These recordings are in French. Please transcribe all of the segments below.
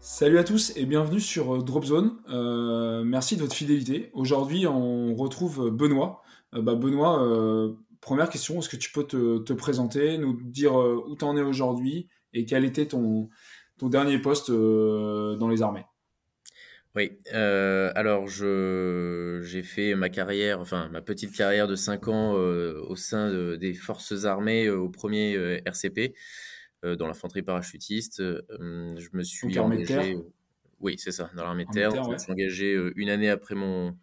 Salut à tous et bienvenue sur euh, Dropzone. Euh, merci de votre fidélité. Aujourd'hui, on retrouve Benoît. Euh, bah, Benoît, première question, est-ce que tu peux te, te présenter, nous dire où tu en es aujourd'hui et quel était ton, dernier poste dans les armées? Oui, alors j'ai fait ma carrière, enfin ma petite carrière de 5 ans au sein de- des forces armées au premier RCP dans l'infanterie parachutiste. Euh, je me suis Donc, engagé, oui c'est ça, dans l'armée de terre. terre, Je me suis engagé euh, une année après mon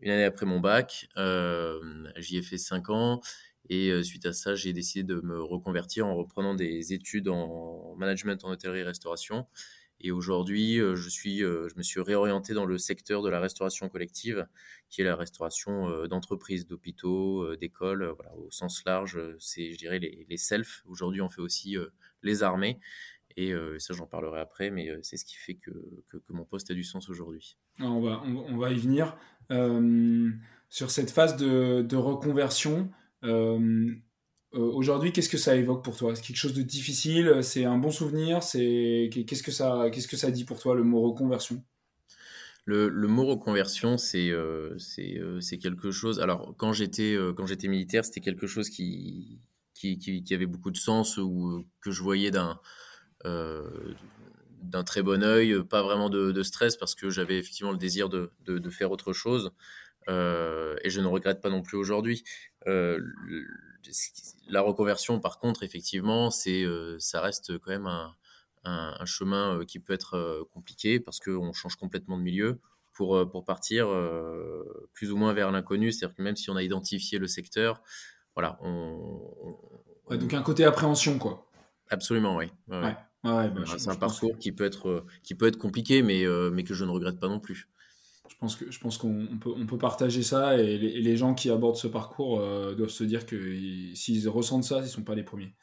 une année après mon bac. Euh, j'y ai fait 5 ans et euh, suite à ça j'ai décidé de me reconvertir en reprenant des études en management en hôtellerie-restauration. Et aujourd'hui, euh, je suis, euh, je me suis réorienté dans le secteur de la restauration collective, qui est la restauration euh, d'entreprises, d'hôpitaux, d'écoles, voilà, au sens large. C'est, je dirais, les, les self. Aujourd'hui, on fait aussi les armées. Et ça, j'en parlerai après, mais c'est ce qui fait que, que, mon poste a du sens aujourd'hui. Alors, on, va, on, va y venir. Sur cette phase de, reconversion, aujourd'hui, qu'est-ce que ça évoque pour toi? C'est quelque chose de difficile C'est un bon souvenir C'est Qu'est-ce que ça, qu'est-ce que ça dit pour toi, le mot reconversion? Le, mot reconversion, c'est euh, euh, quelque chose. Alors, quand j'étais euh, j'étais militaire, c'était quelque chose qui, qui, avait beaucoup de sens ou euh, que je voyais d'un euh, d'un très bon œil, pas vraiment de, stress parce que j'avais effectivement le désir de, de, faire autre chose euh, et je ne regrette pas non plus aujourd'hui. La reconversion, par contre, effectivement, c'est euh, ça reste quand même un, un, un chemin euh, qui peut être euh, compliqué parce qu'on change complètement de milieu pour, pour partir plus ou moins vers l'inconnu. C'est-à-dire que même si on a identifié le secteur, voilà, on, on- Ouais, donc un côté appréhension, quoi. absolument, oui. Ouais, ouais. Ouais, ouais, ouais, bah, c'est un que, parcours qui peut être, qui peut être compliqué, mais, euh, mais que je ne regrette pas non plus. Je pense que je pense qu'on on peut, on peut partager ça et les, et les gens qui abordent ce parcours euh, doivent se dire que ils- s'ils ressentent ça, ils sont pas les premiers.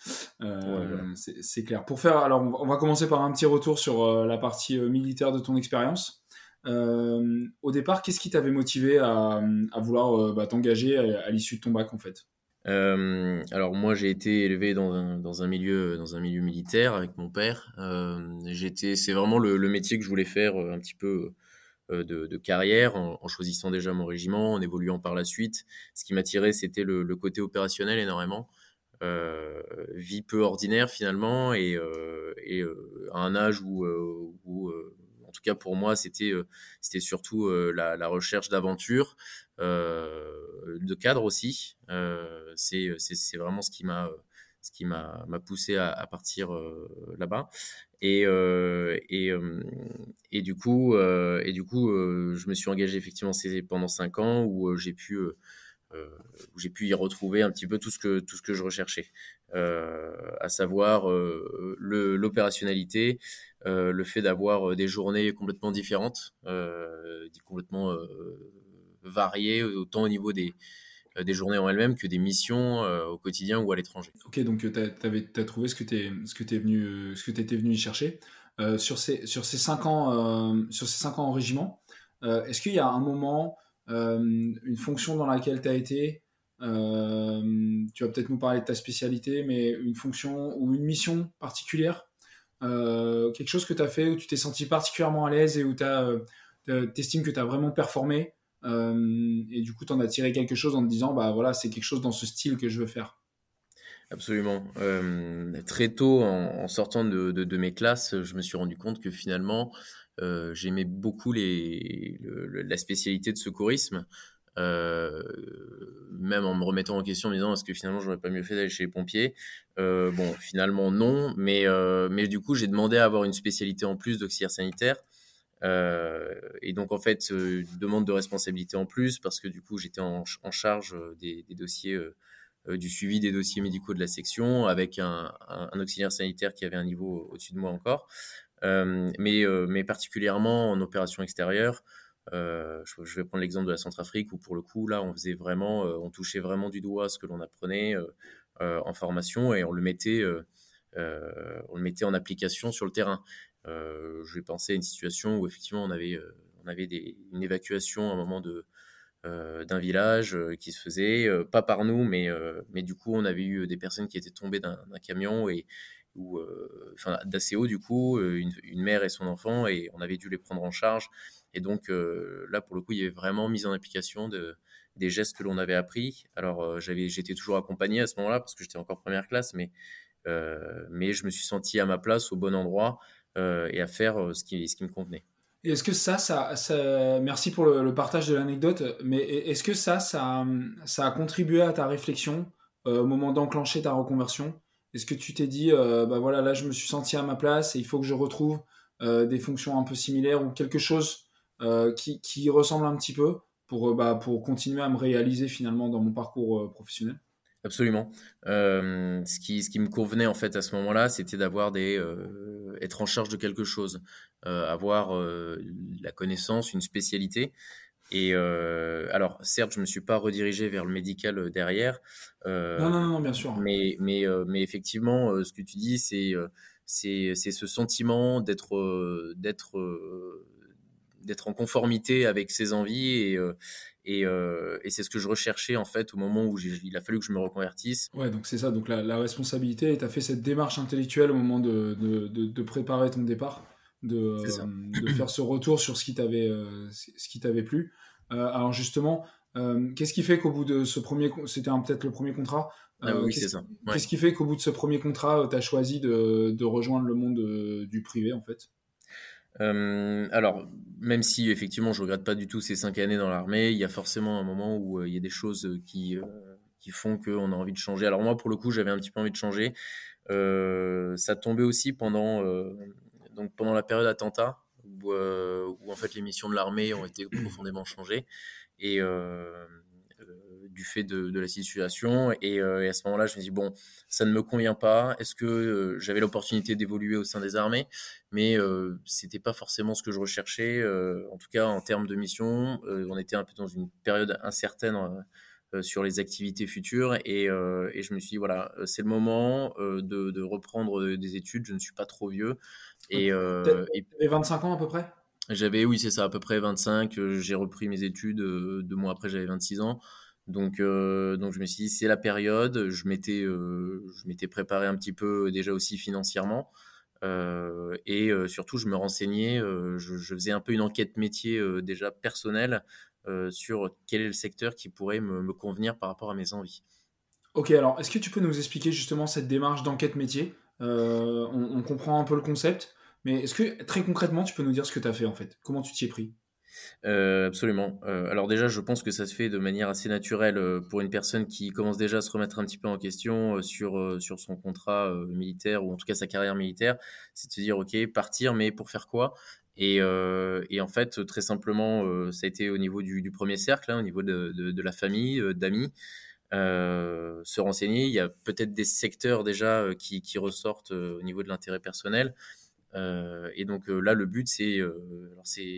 Euh, Ouais, c'est clair. Pour faire, alors on va, on va commencer par un petit retour sur euh, la partie militaire de ton expérience. Au départ, qu'est-ce qui t'avait motivé à, à vouloir bah, t'engager à, à l'issue de ton bac en fait? Euh, alors moi j'ai été élevé dans un, dans un milieu dans un milieu militaire avec mon père. Euh, j'étais c'est vraiment le, le métier que je voulais faire un petit peu de, de carrière en, en choisissant déjà mon régiment, en évoluant par la suite. Ce qui m'attirait c'était le, le côté opérationnel énormément. Euh, vie peu ordinaire finalement et, euh, et euh, à un âge où, euh, où euh, en tout cas pour moi c'était euh, c'était surtout euh, la, la recherche d'aventure euh, de cadre aussi euh, c'est vraiment ce qui m'a ce qui m'a poussé à, partir euh, là-bas. Et euh, et euh, et du coup et du coup je me suis engagé effectivement pendant cinq ans où j'ai pu j'ai pu y retrouver un petit peu tout ce que tout ce que je recherchais, à savoir l'opérationnalité, le fait d'avoir des journées complètement différentes, complètement variées, autant au niveau des des journées en elles-mêmes que des missions euh, au quotidien ou à l'étranger. Ok, donc tu as, trouvé ce que tu ce que t'es venu, euh, y chercher. Euh, sur ces sur cinq ans euh, sur ces cinq ans en régiment, euh, est-ce qu'il y a un moment, euh, une fonction dans laquelle tu as été, euh, tu vas peut-être nous parler de ta spécialité, mais une fonction ou une mission particulière, euh, quelque chose que tu as fait où tu t'es senti particulièrement à l'aise et où tu estimes que tu as vraiment performé euh, et du coup tu en as tiré quelque chose en te disant bah voilà c'est quelque chose dans ce style que je veux faire. Absolument. très tôt, en, sortant de, mes classes, je me suis rendu compte que finalement, j'aimais beaucoup la spécialité de secourisme. Euh, même en me remettant en question, en me disant est-ce que finalement j'aurais pas mieux fait d'aller chez les pompiers? Euh, Bon, finalement non, mais, euh, mais du coup j'ai demandé à avoir une spécialité en plus d'auxiliaire sanitaire. Et donc en fait, demande de responsabilité en plus parce que du coup j'étais en, charge des, dossiers, du suivi des dossiers médicaux de la section avec un, un auxiliaire sanitaire qui avait un niveau au-dessus de moi encore. mais, particulièrement en opération extérieure, euh, je, vais prendre l'exemple de la Centrafrique où pour le coup là on faisait vraiment, euh, on touchait vraiment du doigt ce que l'on apprenait euh, en formation et on le mettait, on le mettait en application sur le terrain. Je vais penser à une situation où effectivement on avait, des, une évacuation à un moment de d'un village qui se faisait, pas par nous, mais, mais du coup, on avait eu des personnes qui étaient tombées d'un camion et ou enfin d'assez haut du coup, une, mère et son enfant, et on avait dû les prendre en charge. Et donc euh, là, pour le coup, il y avait vraiment mise en application de, des gestes que l'on avait appris. Alors, euh, j'avais, j'étais toujours accompagné à ce moment-là parce que j'étais encore première classe, mais, euh, mais je me suis senti à ma place, au bon endroit et à faire ce qui, ce qui me convenait. Est-ce que ça, ça, merci pour le, partage de l'anecdote, mais est-ce que ça, ça, ça a contribué à ta réflexion au moment d'enclencher ta reconversion? Est-ce que tu t'es dit, bah voilà, là, je me suis senti à ma place et il faut que je retrouve des fonctions un peu similaires ou quelque chose euh, qui, qui, ressemble un petit peu pour, euh, bah, pour continuer à me réaliser finalement dans mon parcours euh, professionnel? Absolument. ce, qui, ce qui me convenait en fait à ce moment-là, c'était d'avoir des être en charge de quelque chose, avoir la connaissance, une spécialité. Et alors, certes, je me suis pas redirigé vers le médical derrière. non, non, non, bien sûr. Mais, mais, mais effectivement, ce que tu dis, c'est c'est ce sentiment d'être d'être d'être en conformité avec ses envies et, euh, euh, et, c'est ce que je recherchais en fait au moment où il a fallu que je me reconvertisse. Ouais, donc c'est ça, donc la, responsabilité, tu as fait cette démarche intellectuelle au moment de, de, préparer ton départ, de, de, faire ce retour sur ce qui t'avait euh, ce qui t'avait plu. alors justement, qu'est-ce qui fait qu'au bout de ce premier, c'était peut-être le premier contrat, ah oui, c'est ça. Qu'est-ce qui fait qu'au bout de ce premier contrat, tu as choisi de, rejoindre le monde du privé, en fait? Euh, alors, même si effectivement je regrette pas du tout ces cinq années dans l'armée, il y a forcément un moment où euh, il y a des choses qui, euh, qui font qu'on a envie de changer. Alors moi, pour le coup, j'avais un petit peu envie de changer. ça tombait aussi pendant, donc pendant la période attentat, où, où en fait les missions de l'armée ont été profondément changées. Et du fait de, la situation. Euh, et, à ce moment-là, je me dis, bon, ça ne me convient pas. Est-ce que euh, j'avais l'opportunité d'évoluer au sein des armées? Mais euh, c'était pas forcément ce que je recherchais. en tout cas, en termes de mission, on était un peu dans une période incertaine sur les activités futures. Et, je me suis dit, voilà, c'est le moment de, reprendre des études. Je ne suis pas trop vieux. Et, et 25 ans à peu près? J'avais, oui, c'est ça, à peu près 25. J'ai repris mes études. deux mois après, j'avais 26 ans. Donc, euh, donc je me suis dit, c'est la période. Je m'étais, euh, je m'étais préparé un petit peu déjà aussi financièrement. Euh, et surtout, je me renseignais, je, faisais un peu une enquête métier déjà personnelle sur quel est le secteur qui pourrait me, convenir par rapport à mes envies. Ok, alors est-ce que tu peux nous expliquer justement cette démarche d'enquête métier? On, on, comprend un peu le concept, mais est-ce que très concrètement, tu peux nous dire ce que tu as fait en fait? Comment tu t'y es pris? Euh, absolument. Euh, alors déjà, je pense que ça se fait de manière assez naturelle euh, pour une personne qui commence déjà à se remettre un petit peu en question sur, sur son contrat militaire ou en tout cas sa carrière militaire. C'est de se dire, OK, partir, mais pour faire quoi? Et, et, en fait, très simplement, ça a été au niveau du, premier cercle, hein, au niveau de, de, la famille, d'amis. se renseigner. Il y a peut-être des secteurs déjà qui, qui ressortent au niveau de l'intérêt personnel. et donc là, le but, c'est, c'est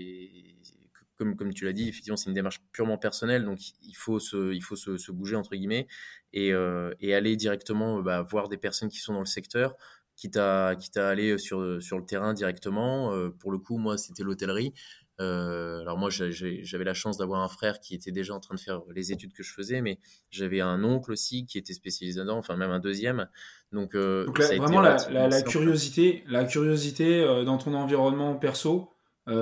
comme, tu l'as dit, effectivement, c'est une démarche purement personnelle, donc il faut se, il faut se, bouger, entre guillemets, et, euh, aller directement bah, voir des personnes qui sont dans le secteur, quitte à, quitte à aller sur, sur le terrain directement. Euh, pour le coup, moi, c'était l'hôtellerie. Euh, alors moi, j'avais la chance d'avoir un frère qui était déjà en train de faire les études que je faisais, mais j'avais un oncle aussi qui était spécialisé dedans, enfin même un deuxième. Donc, vraiment la, la, curiosité, la curiosité dans ton environnement perso,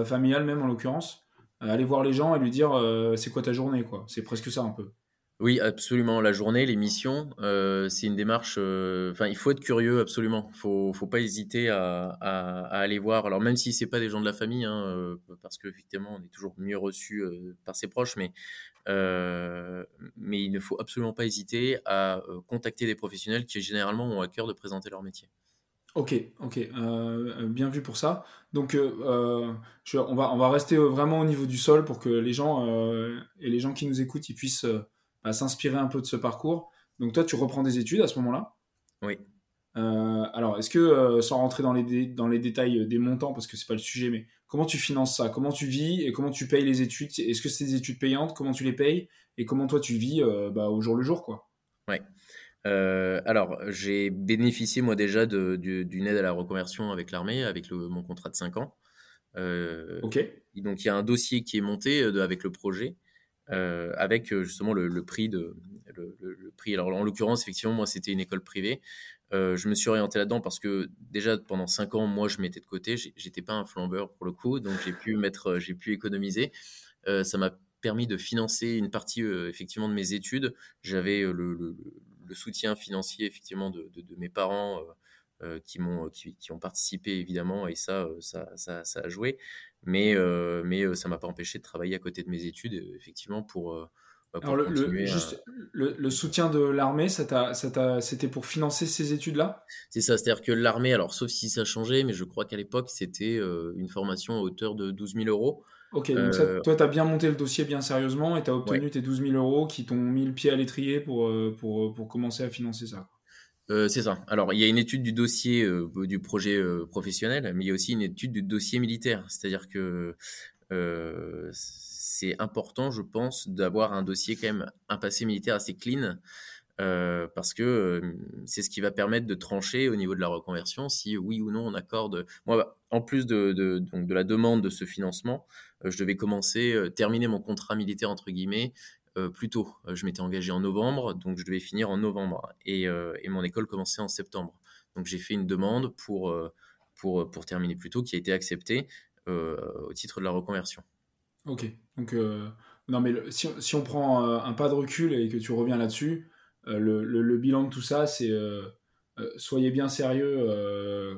familial même en l'occurrence, aller voir les gens et lui dire euh, c'est quoi ta journée quoi c'est presque ça un peu Oui, absolument. La journée, l'émission, euh, c'est une démarche. euh, Enfin, il faut être curieux, absolument. Faut, faut pas hésiter à, aller voir. Alors, même si c'est pas des gens de la famille, hein, euh, parce qu'effectivement, on est toujours mieux reçu euh, par ses proches, mais euh, mais il ne faut absolument pas hésiter à euh, contacter des professionnels qui généralement ont à cœur de présenter leur métier. Ok, ok, euh, euh, bien vu pour ça. Donc, euh, je- on va, on va rester vraiment au niveau du sol pour que les gens euh, et les gens qui nous écoutent, ils puissent bah, s'inspirer un peu de ce parcours. Donc, toi, tu reprends des études à ce moment-là? Oui. Alors, est-ce que, sans rentrer dans les, dans les détails des montants, parce que c'est pas le sujet, mais comment tu finances ça? Comment tu vis et comment tu payes les études? Est-ce que c'est des études payantes? Comment tu les payes? Et comment toi tu vis bah, au jour le jour, quoi? Ouais. Euh, alors, j'ai bénéficié moi déjà d'une aide à la reconversion avec l'armée, avec le- mon contrat de 5 ans. Euh, Ok, Donc, il y a un dossier qui est monté euh, de- avec le projet, euh, avec justement le, le prix de le, prix. Alors, en l'occurrence, effectivement, moi, c'était une école privée. Je me suis orienté là-dedans parce que déjà pendant cinq ans, moi, je mettais de côté. J'étais pas un flambeur pour le coup, donc j'ai pu mettre, j'ai pu économiser. Ça m'a permis de financer une partie euh, effectivement de mes études. J'avais euh, le, le- le soutien financier effectivement de, de- de mes parents. euh, euh, qui m'ont qui, qui ont participé évidemment et ça euh, ça, ça, ça a joué mais euh, mais euh, ça m'a pas empêché de travailler à côté de mes études euh, effectivement pour euh, bah, pour Alors, le, le- continuer à- juste, le, le soutien de l'armée, c'était pour financer ces études-là? c'est ça c'est à dire que l'armée alors sauf si ça a changé mais je crois qu'à l'époque c'était euh, une formation à hauteur de 12 000 euros Ok, donc ça, Euh, toi, tu as bien monté le dossier bien sérieusement et tu as obtenu ouais tes 12 000 euros qui t'ont mis le pied à l'étrier pour, euh, pour, pour commencer à financer ça. Euh, c'est ça. Alors, il y a une étude du dossier euh, du projet euh, professionnel, mais il y a aussi une étude du dossier militaire. C'est-à-dire que euh, c'est important, je pense, d'avoir un dossier quand même, un passé militaire assez clean, euh, parce que c'est ce qui va permettre de trancher au niveau de la reconversion si oui ou non on accorde. Moi, en plus de, la demande de ce financement, euh, je devais commencer, euh, terminer mon contrat militaire entre guillemets plus tôt. Je m'étais engagé en novembre, donc je devais finir en novembre et, mon école commençait en septembre. Donc j'ai fait une demande pour, terminer plus tôt qui a été acceptée au titre de la reconversion. Ok, donc non mais si, on prend un pas de recul et que tu reviens là-dessus, le, le- le bilan de tout ça, c'est euh, euh, soyez bien sérieux euh,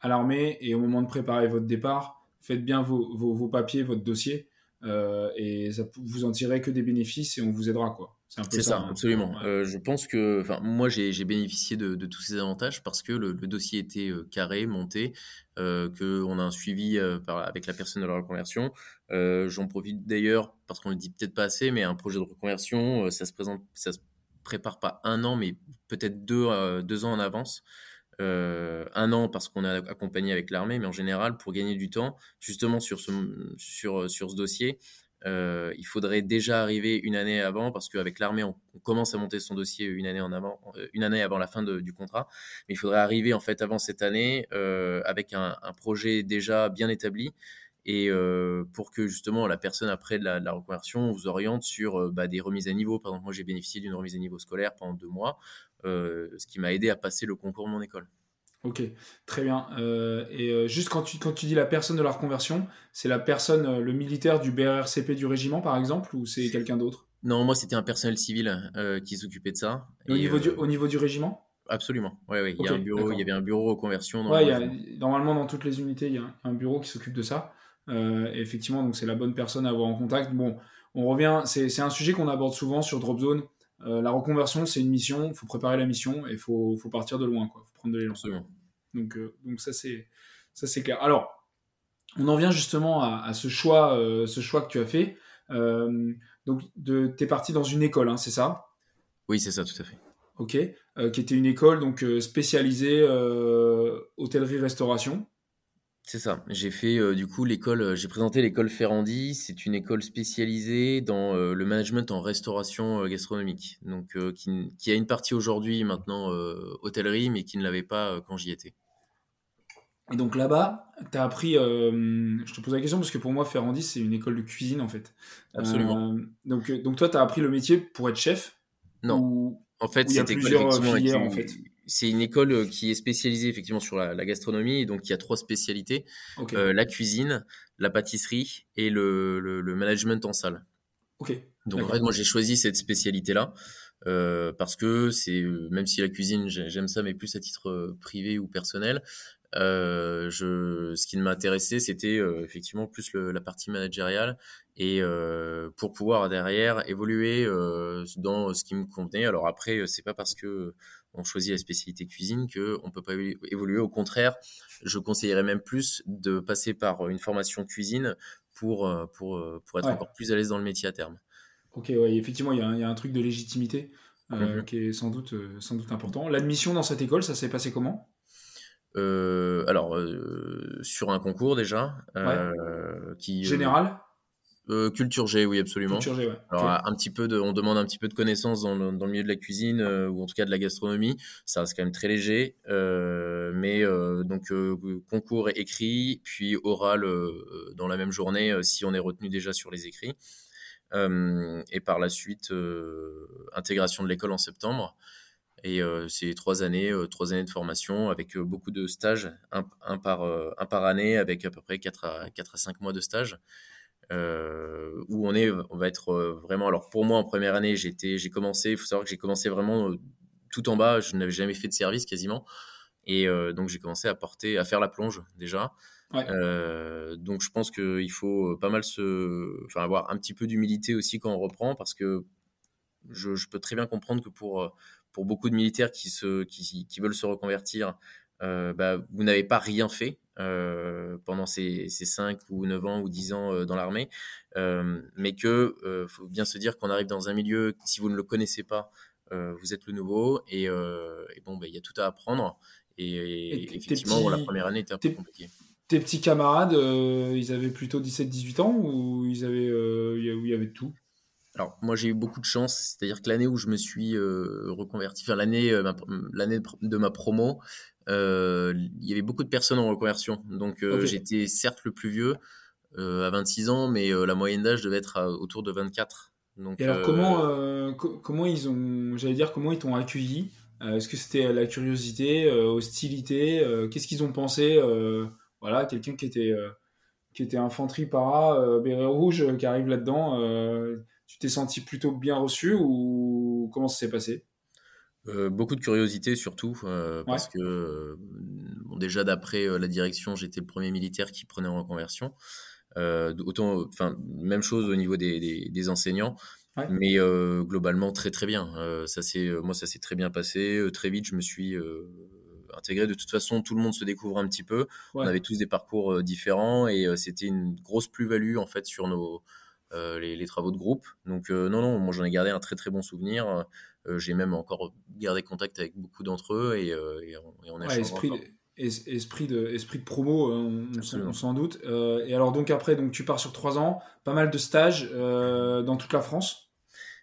à l'armée et au moment de préparer votre départ, faites bien vos, vos, vos papiers, votre dossier euh, et ça, vous en tirerez que des bénéfices et on vous aidera quoi. C'est un peu C'est ça, hein. absolument. Ouais. Euh, je pense que, moi, j'ai bénéficié de, de tous ces avantages parce que le, le dossier était euh, carré, monté, euh, qu'on a un suivi euh, par, avec la personne de la reconversion. Euh, J'en profite d'ailleurs parce qu'on le dit peut-être pas assez, mais un projet de reconversion, euh, ça se présente, ça se prépare pas un an, mais peut-être deux, euh, deux ans en avance. Euh, un an parce qu'on est accompagné avec l'armée, mais en général, pour gagner du temps, justement sur ce, sur, sur ce dossier, euh, il faudrait déjà arriver une année avant parce qu'avec l'armée, on, commence à monter son dossier une année en avant, euh, une année avant la fin du contrat. Mais il faudrait arriver en fait avant cette année euh, avec un, projet déjà bien établi et euh, pour que justement la personne après de la, de la reconversion vous oriente sur euh, bah, des remises à niveau. Par exemple, moi j'ai bénéficié d'une remise à niveau scolaire pendant deux mois, euh, ce qui m'a aidé à passer le concours de mon école. Ok, très bien. Et juste quand tu, quand tu dis la personne de la reconversion, c'est la personne, le militaire du BRRCP du régiment, par exemple, ou c'est quelqu'un d'autre? Non, moi c'était un personnel civil qui s'occupait de ça. Et au, niveau du, au niveau du régiment? Absolument. Ouais, ouais. Il, y a un bureau, il y avait un bureau reconversion. Dans ouais, il y a, normalement, dans toutes les unités, il y a un bureau qui s'occupe de ça. Euh, et effectivement, donc c'est la bonne personne à avoir en contact. Bon, on revient, c'est un sujet qu'on aborde souvent sur Dropzone. Euh, la reconversion, c'est une mission, il faut préparer la mission et il faut, faut, partir de loin, il faut prendre de l'élan. Donc, euh, donc ça, c'est clair. Alors, on en vient justement à, à ce, choix, euh, ce choix que tu as fait. Euh, donc, tu es parti dans une école, hein, c'est ça? Oui, c'est ça, tout à fait. Ok, euh, qui était une école donc spécialisée hôtellerie-restauration. C'est ça. J'ai fait euh, du coup l'école, j'ai présenté l'école Ferrandi. C'est une école spécialisée dans euh, le management en restauration euh, gastronomique. Donc qui, qui, a une partie aujourd'hui maintenant euh, hôtellerie, mais qui ne l'avait pas quand j'y étais. Et donc là-bas, tu as appris. euh, je te pose la question parce que pour moi, Ferrandi, c'est une école de cuisine en fait. Absolument. donc, donc toi, tu as appris le métier pour être chef? Non. Ou... En fait, école, effectivement, filières, en fait? C'est une école qui est spécialisée effectivement sur la, la gastronomie, donc il y a trois spécialités okay. euh, la cuisine, la pâtisserie et le, le, le, management en salle. Ok, Donc en fait, moi j'ai choisi cette spécialité-là euh, parce que c'est même si la cuisine j'aime ça, mais plus à titre euh, privé ou personnel. Euh, je, ce qui m'intéressait, c'était euh, effectivement plus le, la partie managériale et euh, pour pouvoir derrière évoluer euh, dans ce qui me convenait. Alors après, c'est pas parce que on choisit la spécialité cuisine que on peut pas évoluer. Au contraire, je conseillerais même plus de passer par une formation cuisine pour pour pour être encore plus à l'aise dans le métier à terme. Ok, ouais, effectivement, il y, y, a un truc de légitimité euh, mmh. qui est sans doute, sans doute important. L'admission dans cette école, ça s'est passé comment? Euh, alors, euh, sur un concours déjà. Euh, qui, Général? Culture G, oui, absolument. Culture G, ouais. Alors, un petit peu de, on demande un petit peu de connaissances dans le, dans le milieu de la cuisine ou en tout cas de la gastronomie. Ça reste quand même très léger, mais donc concours écrit, puis oral dans la même journée si on est retenu déjà sur les écrits. et par la suite, intégration de l'école en septembre. Et euh, c'est trois années, euh, trois années de formation avec euh, beaucoup de stages, un, un par, un par année, avec à peu près 4 à, 4 à 5 mois de stage. Où on est, on va être vraiment. Alors pour moi en première année, j'étais, j'ai commencé. Il faut savoir que j'ai commencé vraiment tout en bas. Je n'avais jamais fait de service quasiment, et donc j'ai commencé à porter, à faire la plonge déjà. Ouais. Euh, donc je pense qu'il faut pas mal se, enfin avoir un petit peu d'humilité aussi quand on reprend, parce que je, je, peux très bien comprendre que pour pour beaucoup de militaires qui, se, qui, qui veulent se reconvertir, euh, bah, vous n'avez pas rien fait euh, pendant ces, ces 5 ou 9 ans ou 10 ans euh, dans l'armée, euh, mais que euh, faut bien se dire qu'on arrive dans un milieu, si vous ne le connaissez pas, euh, vous êtes le nouveau, et, et bon, bah, il y a tout à apprendre. Et, et effectivement, petits, la première année était un peu compliquée. Tes petits camarades, ils avaient plutôt 17-18 ans ou ils avaient, où il y avait tout? Alors moi j'ai eu beaucoup de chance, c'est-à-dire que l'année où je me suis euh, reconverti, enfin l'année euh, l'année de ma promo, euh, il y avait beaucoup de personnes en reconversion. Donc euh, okay. j'étais certes le plus vieux euh, à 26 ans, mais la moyenne d'âge devait être à, autour de 24. Donc, Et alors comment co comment ils ont, j'allais dire comment ils t'ont accueilli? Est-ce que c'était la curiosité, hostilité Qu'est-ce qu'ils ont pensé Voilà, quelqu'un qui était qui était infanterie para, béret rouge, qui arrive là-dedans tu t'es senti plutôt bien reçu ou comment ça s'est passé? Euh, beaucoup de curiosité surtout euh, parce que bon, déjà d'après euh, la direction j'étais le premier militaire qui prenait en reconversion euh, autant enfin même chose au niveau des, des, des enseignants ouais. mais euh, globalement très très bien ça c'est moi ça s'est très bien passé très vite je me suis intégré de toute façon tout le monde se découvre un petit peu ouais. on avait tous des parcours différents et c'était une grosse plus-value en fait sur nos euh, les, les, travaux de groupe. Donc euh, non, non, moi j'en ai gardé un très très bon souvenir. Euh, j'ai même encore gardé contact avec beaucoup d'entre eux et, et, on, et on ouais, esprit, esprit de esprit de promo, on, on s'en doute. et alors donc après, donc tu pars sur trois ans, pas mal de stages dans toute la France.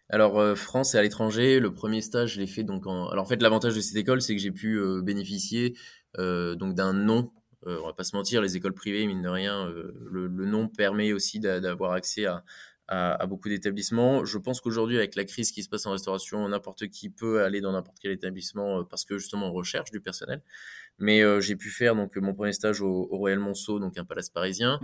Alors euh, France et à l'étranger, le premier stage je l'ai fait donc en. Alors en fait l'avantage de cette école c'est que j'ai pu euh, bénéficier euh, donc d'un nom euh, on va pas se mentir, les écoles privées, mine de rien, euh, le, le, nom permet aussi d'avoir accès à, à, à beaucoup d'établissements. Je pense qu'aujourd'hui, avec la crise qui se passe en restauration, n'importe qui peut aller dans n'importe quel établissement euh, parce que justement on recherche du personnel. Mais euh, j'ai pu faire donc mon premier stage au, au Royal Monceau, donc un palace parisien.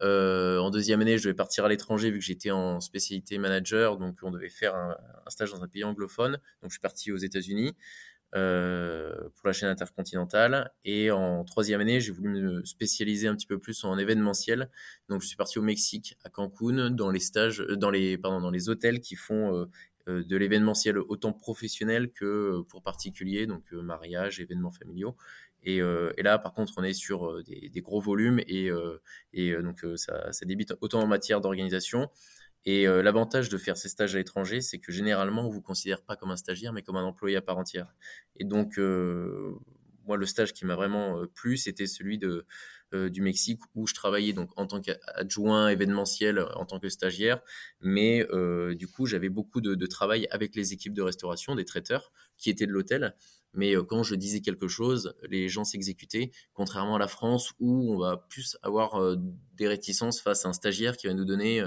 Euh, en deuxième année, je devais partir à l'étranger vu que j'étais en spécialité manager, donc on devait faire un, un, stage dans un pays anglophone. Donc je suis parti aux États-Unis euh, pour la chaîne intercontinentale. Et en troisième année, j'ai voulu me spécialiser un petit peu plus en événementiel. Donc, je suis parti au Mexique, à Cancun, dans les stages, dans les, pardon, dans les hôtels qui font euh, euh de l'événementiel autant professionnel que euh, pour particuliers, donc euh, mariage, événements familiaux. Et, euh, là, par contre, on est sur des, gros volumes et, et donc ça, ça débite autant en matière d'organisation et euh, l'avantage de faire ces stages à l'étranger, c'est que généralement, on vous considère pas comme un stagiaire, mais comme un employé à part entière. Et donc, euh, moi, le stage qui m'a vraiment euh, plu, c'était celui de, du Mexique où je travaillais donc en tant qu'adjoint événementiel, en tant que stagiaire. Mais euh, du coup, j'avais beaucoup de, travail avec les équipes de restauration, des traiteurs qui étaient de l'hôtel. Mais euh, quand je disais quelque chose, les gens s'exécutaient, contrairement à la France où on va plus avoir des réticences face à un stagiaire qui va nous donner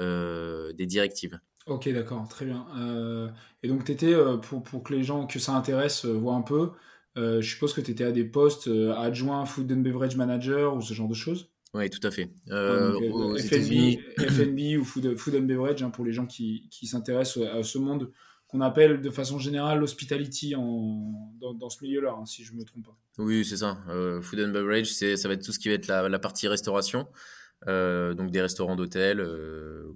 euh, des directives. Ok, d'accord, très bien. Euh, et donc, tu étais, euh, pour que les gens que ça intéresse voient un peu, je suppose que tu étais à des postes adjoints food and beverage manager ou ce genre de choses Oui, tout à fait. FNB, ou food, food, and beverage, hein, pour les gens qui, qui s'intéressent à ce monde qu'on appelle de façon générale l'hospitality dans, dans, ce milieu-là, hein, si je ne me trompe pas. Oui, c'est ça. food and beverage, ça va être tout ce qui va être la, la partie restauration. donc des restaurants d'hôtel, euh,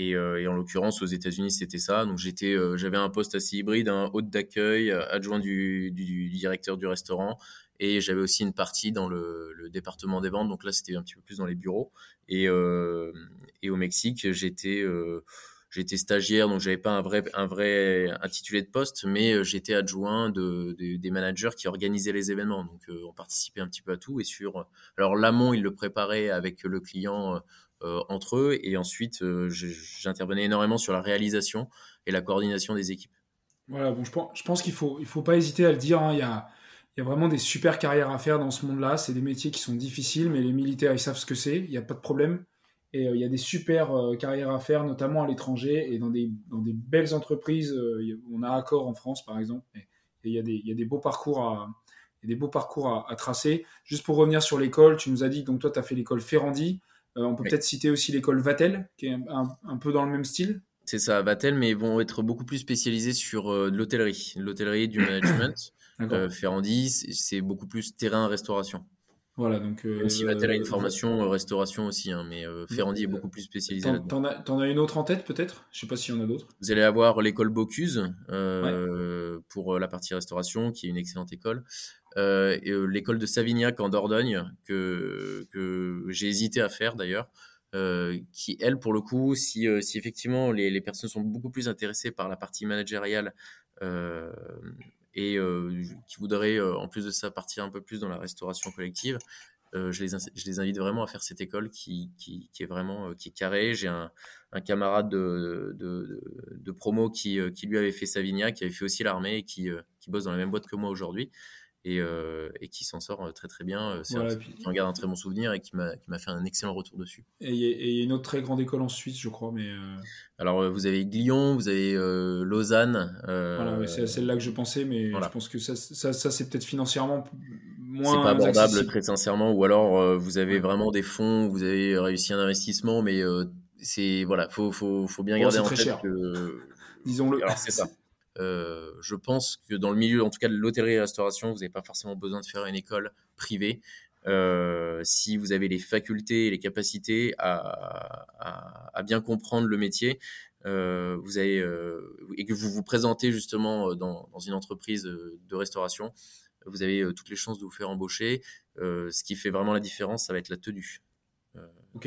et, en l'occurrence, aux États-Unis, c'était ça. Donc j'étais, euh, j'avais un poste assez hybride, un hôte d'accueil, euh, adjoint du, directeur du restaurant, et j'avais aussi une partie dans le, département des ventes. Donc là, c'était un petit peu plus dans les bureaux. Et, et au Mexique, j'étais j'étais stagiaire, donc j'avais pas un vrai, un vrai intitulé de poste, mais j'étais adjoint de, des managers qui organisaient les événements. Donc on participait un petit peu à tout. Et sur, alors l'amont, il le préparait avec le client euh, entre eux. Et ensuite, euh, j'intervenais énormément sur la réalisation et la coordination des équipes. Voilà, bon, je pense, qu'il faut, il faut pas hésiter à le dire. Hein. Il, y a, il y a vraiment des super carrières à faire dans ce monde-là. C'est des métiers qui sont difficiles, mais les militaires, ils savent ce que c'est. Il n'y a pas de problème. Et euh, il y a des super carrières à faire, notamment à l'étranger et dans des, dans des belles entreprises. on a Accor en France, par exemple. Et, il, y a des, y a des beaux parcours à, des beaux parcours à, tracer. Juste pour revenir sur l'école, tu nous as dit, donc toi, tu as fait l'école Ferrandi. Euh, on peut peut-être citer aussi l'école Vatel, qui est un, peu dans le même style. C'est ça, Vatel, mais ils vont être beaucoup plus spécialisés sur euh, l'hôtellerie, l'hôtellerie du management. euh, Ferrandi, c'est beaucoup plus terrain-restauration. Voilà, donc. Euh, si Vatel a une formation restauration aussi, hein, mais Ferrandi est beaucoup plus spécialisé T'en as, as, une autre en tête peut-être? Je sais pas s'il y en a d'autres. Vous allez avoir l'école Bocuse pour la partie restauration, qui est une excellente école. Euh, euh, l'école de Savignac en Dordogne, que, que j'ai hésité à faire d'ailleurs. Euh, qui, elle, pour le coup, si, si effectivement les, les, personnes sont beaucoup plus intéressées par la partie managériale et qui voudraient, en plus de ça, partir un peu plus dans la restauration collective, je, les, invite vraiment à faire cette école qui, est vraiment qui est carrée. J'ai un, camarade de, promo qui, lui avait fait Savignac, qui avait fait aussi l'armée et qui bosse dans la même boîte que moi aujourd'hui et, euh, et qui s'en sort euh, très très bien, euh, voilà, qui en garde un très bon souvenir et qui m'a fait un excellent retour dessus. Et il y, a une autre très grande école en Suisse, je crois. mais Alors vous avez Lyon, vous avez Lausanne. voilà, c'est celle-là que je pensais, mais je pense que ça, ça, ça c'est peut-être financièrement moins. C'est pas abordable très sincèrement, ou alors vous avez vraiment des fonds, vous avez réussi un investissement, mais c'est voilà, faut, faut, faut bien garder en tête cher. que. Disons-le. Alors c'est ça. Euh, je pense que dans le milieu, en tout cas de l'hôtellerie-restauration, vous n'avez pas forcément besoin de faire une école privée. Euh, si vous avez les facultés et les capacités à, bien comprendre le métier, euh, et que vous vous présentez justement dans, une entreprise de restauration, vous avez toutes les chances de vous faire embaucher. ce qui fait vraiment la différence, ça va être la tenue.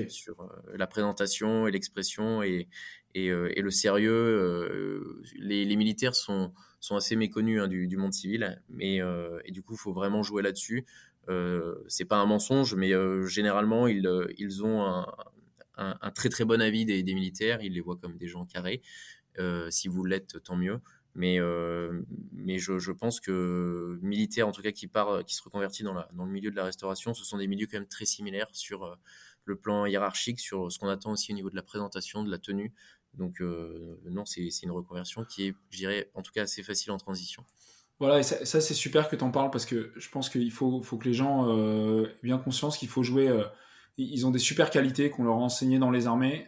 Sur la présentation et l'expression et, euh, le sérieux. Euh, les, militaires sont, assez méconnus hein, du, monde civil, mais, euh, du coup, il faut vraiment jouer là-dessus. c'est pas un mensonge, mais généralement, ils, ont un, très très bon avis des, militaires. Ils les voient comme des gens carrés. si vous l'êtes, tant mieux. Mais, je, pense que militaires, en tout cas, qui, se reconvertit dans, dans le milieu de la restauration, ce sont des milieux quand même très similaires sur le plan hiérarchique, sur ce qu'on attend aussi au niveau de la présentation, de la tenue. Donc euh, non, c'est une reconversion qui est, je dirais, en tout cas assez facile en transition. Voilà, et ça, c'est super que tu en parles parce que je pense qu'il faut, faut, que les gens euh, aient bien conscience qu'il faut jouer. Euh, ils ont des super qualités qu'on leur a enseignées dans les armées,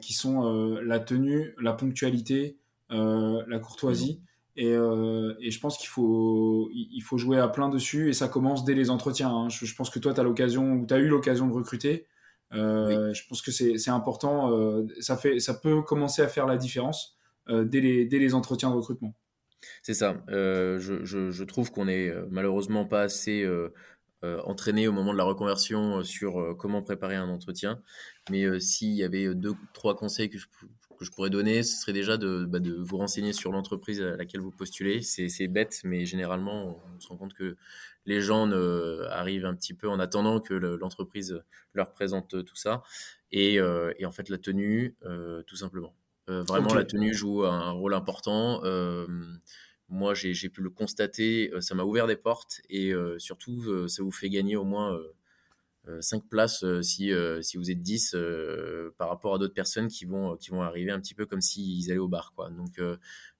qui sont la tenue, la ponctualité, la courtoisie. Et, et, je pense qu'il faut, il faut jouer à plein dessus et ça commence dès les entretiens. Hein. Je, je, pense que toi, tu as l'occasion ou tu as eu l'occasion de recruter. Euh, je pense que c'est important. Euh, ça, fait, ça peut commencer à faire la différence euh, dès les, dès, les, entretiens de recrutement. C'est ça. Je, je, je, trouve qu'on est malheureusement pas assez entraîné au moment de la reconversion sur comment préparer un entretien. Mais s'il y avait deux, trois conseils que je, que je pourrais donner, ce serait déjà de, bah, de vous renseigner sur l'entreprise à laquelle vous postulez. C'est bête, mais généralement, on se rend compte que les gens arrivent un petit peu en attendant que l'entreprise leur présente tout ça. Et, euh, en fait, la tenue, euh, tout simplement. Euh, vraiment, la tenue joue un rôle important. moi, j'ai pu le constater, ça m'a ouvert des portes et surtout, ça vous fait gagner au moins 5 places si, si vous êtes 10 par rapport à d'autres personnes qui vont, qui vont arriver un petit peu comme s'ils allaient au bar. Quoi. Donc,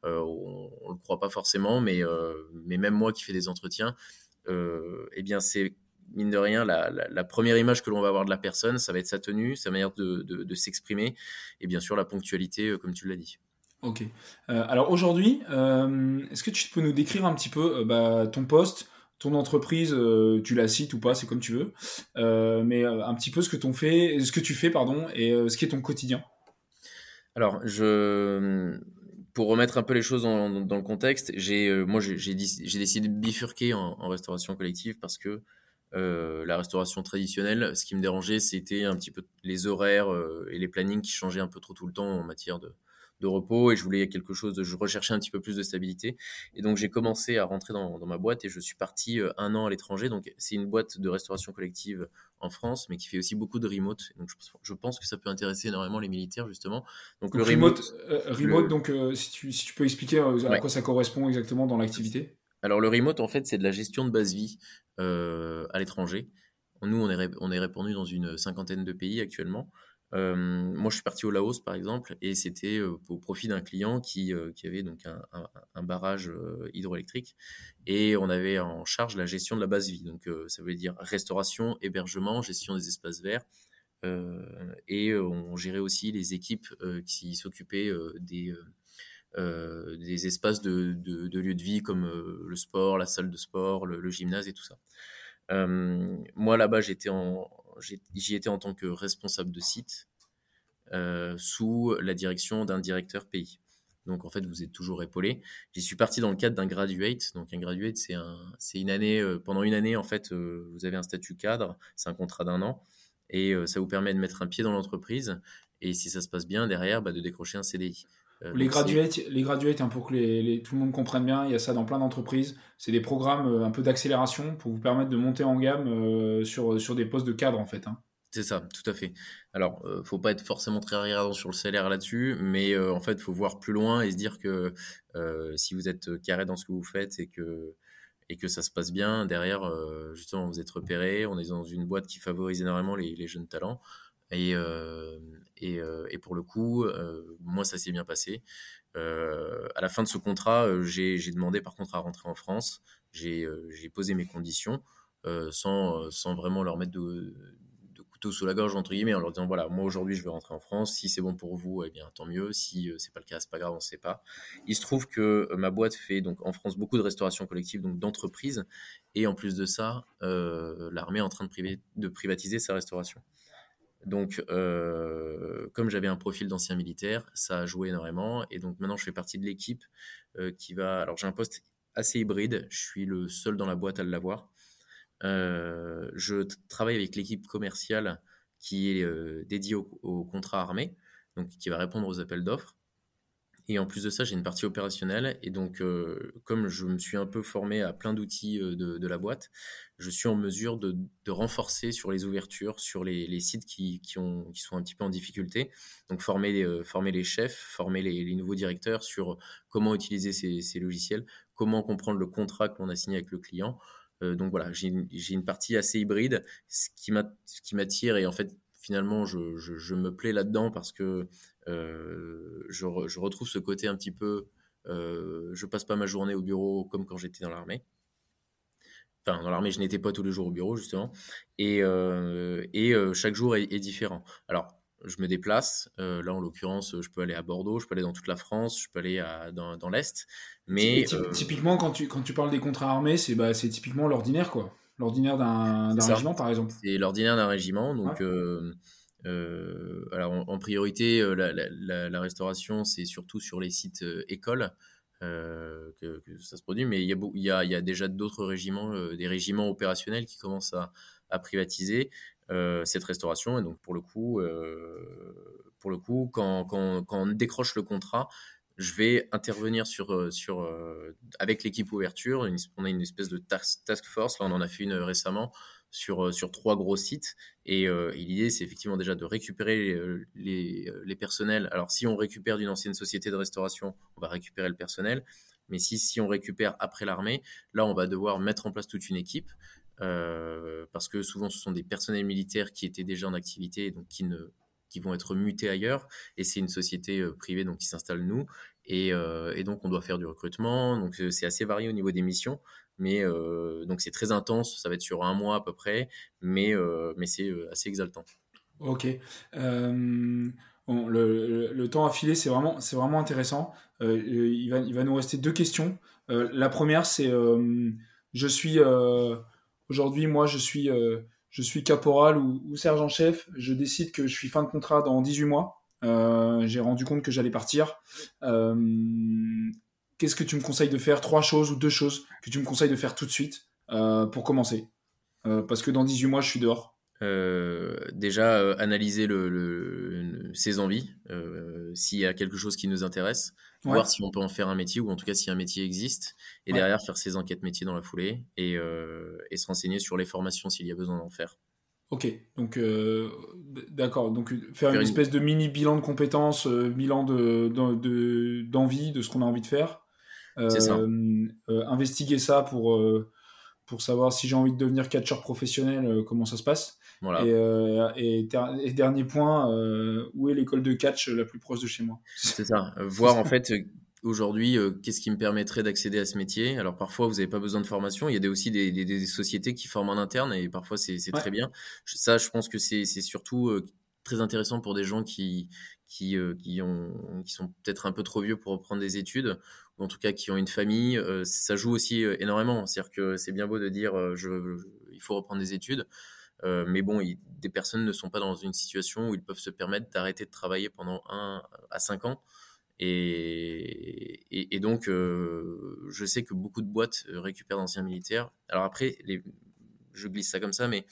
on ne le croit pas forcément, mais, mais même moi qui fais des entretiens, euh, eh bien c'est mine de rien, la, première image que l'on va avoir de la personne, ça va être sa tenue, sa manière de, s'exprimer, et bien sûr la ponctualité, euh, comme tu l'as dit. Ok. Euh, alors aujourd'hui, est-ce que tu peux nous décrire un petit peu bah, ton poste, ton entreprise, tu la cites ou pas, c'est comme tu veux, mais un petit peu ce que, fait, ce que tu fais pardon, et ce qui est ton quotidien. Alors, je, pour remettre un peu les choses dans, le contexte, j'ai, euh, moi, j'ai, décidé de bifurquer en, restauration collective parce que euh, la restauration traditionnelle, ce qui me dérangeait, c'était un petit peu les horaires euh, et les plannings qui changeaient un peu trop tout le temps en matière de, de repos et je voulais quelque chose de, je recherchais un petit peu plus de stabilité. Et donc j'ai commencé à rentrer dans, ma boîte et je suis parti euh, un an à l'étranger. Donc c'est une boîte de restauration collective en France mais qui fait aussi beaucoup de remote. Donc je, pense que ça peut intéresser énormément les militaires justement. Donc, le remote remote, euh, donc euh, si, tu, si tu peux expliquer à quoi ça correspond exactement dans l'activité? Alors le remote en fait c'est de la gestion de base vie à l'étranger. Nous on est, on est répandu dans une cinquantaine de pays actuellement euh, moi, je suis parti au Laos, par exemple, et c'était euh, au profit d'un client qui, euh, avait donc un, barrage hydroélectrique, et on avait en charge la gestion de la base vie. Donc, ça veut dire restauration, hébergement, gestion des espaces verts, et on gérait aussi les équipes qui s'occupaient des espaces de, de, lieux de vie comme le sport, la salle de sport, le gymnase et tout ça. moi là-bas, j'étais en, j'y étais en tant que responsable de site euh, sous la direction d'un directeur pays. Donc en fait, vous êtes toujours épaulé. J'y suis parti dans le cadre d'un graduate. Donc un graduate, c'est un, c'est une année. Euh, pendant une année, en fait, euh, vous avez un statut cadre. C'est un contrat d'un an et ça vous permet de mettre un pied dans l'entreprise. Et si ça se passe bien derrière, bah, de décrocher un CDI. Les graduates, les graduates, hein, pour que les, tout le monde comprenne bien, il y a ça dans plein d'entreprises. C'est des programmes un peu d'accélération pour vous permettre de monter en gamme sur, sur des postes de cadre en fait. Hein. C'est ça, tout à fait. Alors, euh, faut pas être forcément très regardant sur le salaire là-dessus, mais euh, en fait, faut voir plus loin et se dire que euh, si vous êtes carré dans ce que vous faites et que et que ça se passe bien, derrière, justement, vous êtes repéré. On est dans une boîte qui favorise énormément les, jeunes talents. Et, et, et, pour le coup, moi, ça s'est bien passé. à la fin de ce contrat, j'ai demandé par contre à rentrer en France. J'ai posé mes conditions sans, vraiment leur mettre de, sous la gorge entre guillemets en leur disant voilà moi aujourd'hui je veux rentrer en France. Si c'est bon pour vous eh bien tant mieux. Si euh, c'est pas le cas c'est pas grave on sait pas. Il se trouve que euh, ma boîte fait donc en France beaucoup de restauration collective donc d'entreprises. Et en plus de ça euh, l'armée est en train de privatiser sa restauration donc comme j'avais un profil d'ancien militaire ça a joué énormément. Et donc maintenant je fais partie de l'équipe qui va alors j'ai un poste assez hybride. Je suis le seul dans la boîte à l'avoir. Euh, je travaille avec l'équipe commerciale qui est euh, dédiée au, contrat armé, donc qui va répondre aux appels d'offres. Et en plus de ça, j'ai une partie opérationnelle. Et donc, euh, comme je me suis un peu formé à plein d'outils de, la boîte, je suis en mesure de, renforcer sur les ouvertures, sur les, sites qui, ont, qui, sont un petit peu en difficulté. Donc, former les, les chefs, former les, nouveaux directeurs sur comment utiliser ces, logiciels, comment comprendre le contrat que l'on a signé avec le client, euh, donc voilà, j'ai une, partie assez hybride, ce qui m'attire et en fait finalement je, me plais là-dedans parce que euh, je, retrouve ce côté un petit peu, euh, je passe pas ma journée au bureau comme quand j'étais dans l'armée. Enfin, dans l'armée, je n'étais pas tous les jours au bureau, justement. Et, chaque jour est, est, différent. Alors, je me déplace. Euh, là, en l'occurrence, je peux aller à Bordeaux, je peux aller dans toute la France, je peux aller dans, dans l'Est. Mais euh, typiquement, quand tu, quand tu parles des contrats armés, c'est bah, typiquement l'ordinaire, quoi. L'ordinaire d'un régiment, par exemple. C'est l'ordinaire d'un régiment. Donc, euh, alors, en, priorité, la, la, restauration, c'est surtout sur les sites écoles. que, ça se produit, mais il y a, il y a, il y a déjà d'autres régiments, des régiments opérationnels qui commencent à, à privatiser. Euh, cette restauration. Et donc, pour le coup, euh, pour le coup quand, quand, quand, on décroche le contrat, je vais intervenir sur, euh, sur, avec l'équipe ouverture. on a une espèce de task, force. Là, on en a fait une récemment sur, sur trois gros sites. Et, l'idée, c'est effectivement déjà de récupérer les, les, personnels. Alors, si on récupère d'une ancienne société de restauration, on va récupérer le personnel. Mais si, si on récupère après l'armée, là, on va devoir mettre en place toute une équipe. Euh, parce que souvent ce sont des personnels militaires qui étaient déjà en activité, donc qui ne qui vont être mutés ailleurs, et c'est une société euh, privée donc qui s'installe nous, et, euh, et, donc on doit faire du recrutement, donc c'est assez varié au niveau des missions. Mais donc c'est très intense, ça va être sur un mois à peu près, mais, mais c'est assez exaltant. Ok. le, le, temps à filer, c'est vraiment, c'est vraiment intéressant. il, va, il va nous rester deux questions. la première, c'est je suis aujourd'hui, moi, je suis, je suis caporal ou, ou sergent-chef. Je décide que je suis fin de contrat dans 18 mois. Euh, j'ai rendu compte que j'allais partir. Euh, qu'est-ce que tu me conseilles de faire? Trois choses ou deux choses que tu me conseilles de faire tout de suite euh, pour commencer Parce que dans 18 mois, je suis dehors. Déjà, analyser le, ses envies, s'il y a quelque chose qui nous intéresse, voir si on peut en faire un métier ou en tout cas si un métier existe, et derrière faire ses enquêtes métiers dans la foulée et, et se renseigner sur les formations s'il y a besoin d'en faire. Ok, donc euh, d'accord. Donc faire, une, espèce de mini bilan de compétences, euh, bilan de, d'envie, de, ce qu'on a envie de faire. C'est ça. Euh, investiguer ça pour, pour savoir si j'ai envie de devenir catcheur professionnel, comment ça se passe. Voilà. Et, et, dernier point, où est l'école de catch la plus proche de chez moi? C'est ça. Voir en fait aujourd'hui, euh, qu'est-ce qui me permettrait d'accéder à ce métier? Alors parfois, vous n'avez pas besoin de formation. Il y a des, aussi des, sociétés qui forment en interne et parfois c'est très bien. Ça, je pense que c'est surtout euh, très intéressant pour des gens qui, qui, euh, qui, ont, qui sont peut-être un peu trop vieux pour reprendre des études en tout cas qui ont une famille. ça joue aussi énormément. C'est-à-dire que c'est bien beau de dire je, il faut reprendre des études. mais bon, des personnes ne sont pas dans une situation où ils peuvent se permettre d'arrêter de travailler pendant 1 à 5 ans. Et, donc, euh, je sais que beaucoup de boîtes euh, récupèrent d'anciens militaires. Alors après, je glisse ça comme ça, mais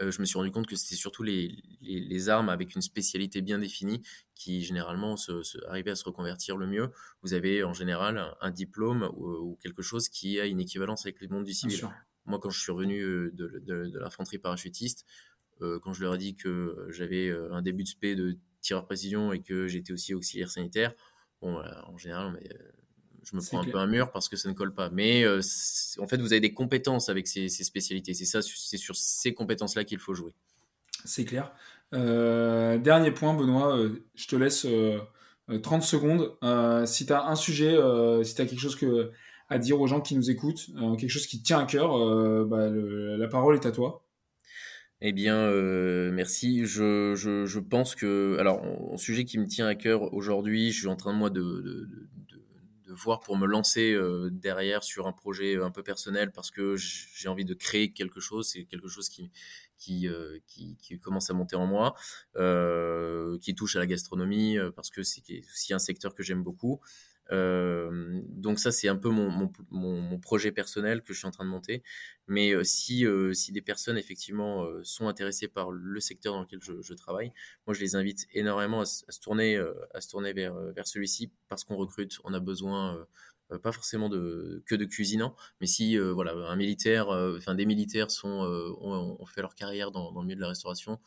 euh, je me suis rendu compte que c'était surtout les, les, armes avec une spécialité bien définie qui généralement se, arrivaient à se reconvertir le mieux. Vous avez en général un, diplôme ou, quelque chose qui a une équivalence avec le monde du civil. Moi, quand je suis revenu de, de, de l'infanterie parachutiste, quand je leur ai dit que j'avais un début de spé de tireur précision et que j'étais aussi auxiliaire sanitaire, Bon, en général, mais, euh, je me prends un peu un mur parce que ça ne colle pas. Mais euh, en fait, vous avez des compétences avec ces, spécialités. C'est ça, c'est sur ces compétences-là qu'il faut jouer. C'est clair. Euh, dernier point, Benoît, je te laisse 30 secondes. si tu as un sujet, si tu as quelque chose que, à dire aux gens qui nous écoutent, quelque chose qui tient à cœur, bah, la parole est à toi. Eh bien, euh, merci. Je, je, je, pense que, alors, un sujet qui me tient à cœur aujourd'hui, je suis en train moi de, de, de, voir pour me lancer euh, derrière sur un projet un peu personnel parce que j'ai envie de créer quelque chose. C'est quelque chose qui, qui, euh, qui, commence à monter en moi, euh, qui touche à la gastronomie parce que c'est aussi un secteur que j'aime beaucoup. Euh, donc ça, c'est un peu mon, projet personnel que je suis en train de monter. Mais euh, si, euh, si des personnes effectivement sont intéressées par le secteur dans lequel je, travaille, moi je les invite énormément à, se tourner, vers, celui-ci parce qu'on recrute, on a besoin pas forcément que de cuisinants, mais si un militaire, des militaires ont, fait leur carrière dans, le milieu de la restauration,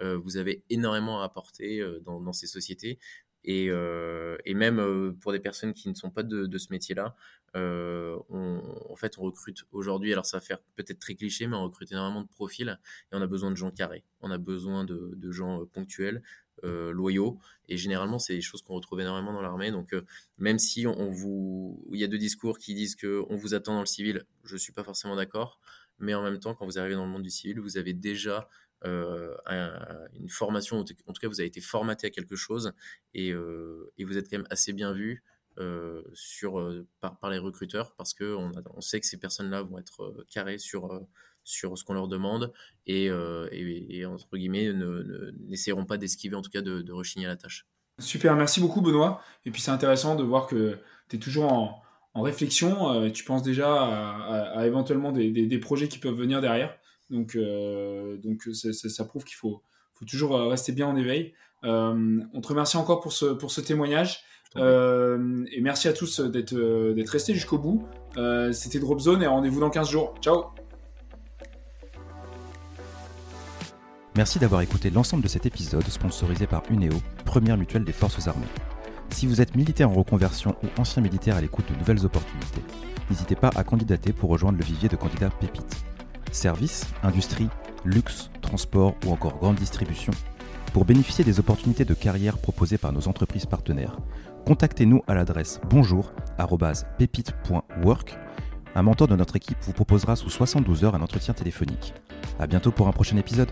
vous avez énormément à apporter dans ces sociétés. Et, euh, et, même euh, pour des personnes qui ne sont pas de, ce métier-là, euh, en fait, on recrute aujourd'hui, alors ça va faire peut-être très cliché, mais on recrute énormément de profils et on a besoin de gens carrés. On a besoin de, gens ponctuels, loyaux. Et généralement, c'est des choses qu'on retrouve énormément dans l'armée. Donc, même si on, vous, il y a deux discours qui disent que on vous attend dans le civil, je suis pas forcément d'accord. Mais en même temps, quand vous arrivez dans le monde du civil, vous avez déjà euh, une formation, en tout cas vous avez été formaté à quelque chose et, euh, et vous êtes quand même assez bien vu euh, sur, par, les recruteurs parce qu'on on sait que ces personnes-là vont être carrées sur, sur ce qu'on leur demande et, entre guillemets n'essaieront pas d'esquiver en tout cas de, rechigner à la tâche. Super, merci beaucoup Benoît. Et puis c'est intéressant de voir que tu es toujours en, en réflexion, tu penses déjà à, à, éventuellement des, des, projets qui peuvent venir derrière. Donc, euh, donc ça prouve qu'il faut, faut toujours euh, rester bien en éveil. Euh, on te remercie encore pour ce, pour ce témoignage. et merci à tous d'être d'être restés jusqu'au bout. C'était Dropzone et rendez-vous dans 15 jours. Ciao Merci d'avoir écouté l'ensemble de cet épisode sponsorisé par Uneo, première mutuelle des forces armées. Si vous êtes militaire en reconversion ou ancien militaire à l'écoute de nouvelles opportunités, n'hésitez pas à candidater pour rejoindre le vivier de candidats pépites. Services, industrie, luxe, transport ou encore grande distribution. Pour bénéficier des opportunités de carrière proposées par nos entreprises partenaires, contactez-nous à l'adresse bonjour@pepite.work Un mentor de notre équipe vous proposera sous 72 heures un entretien téléphonique. A bientôt pour un prochain épisode.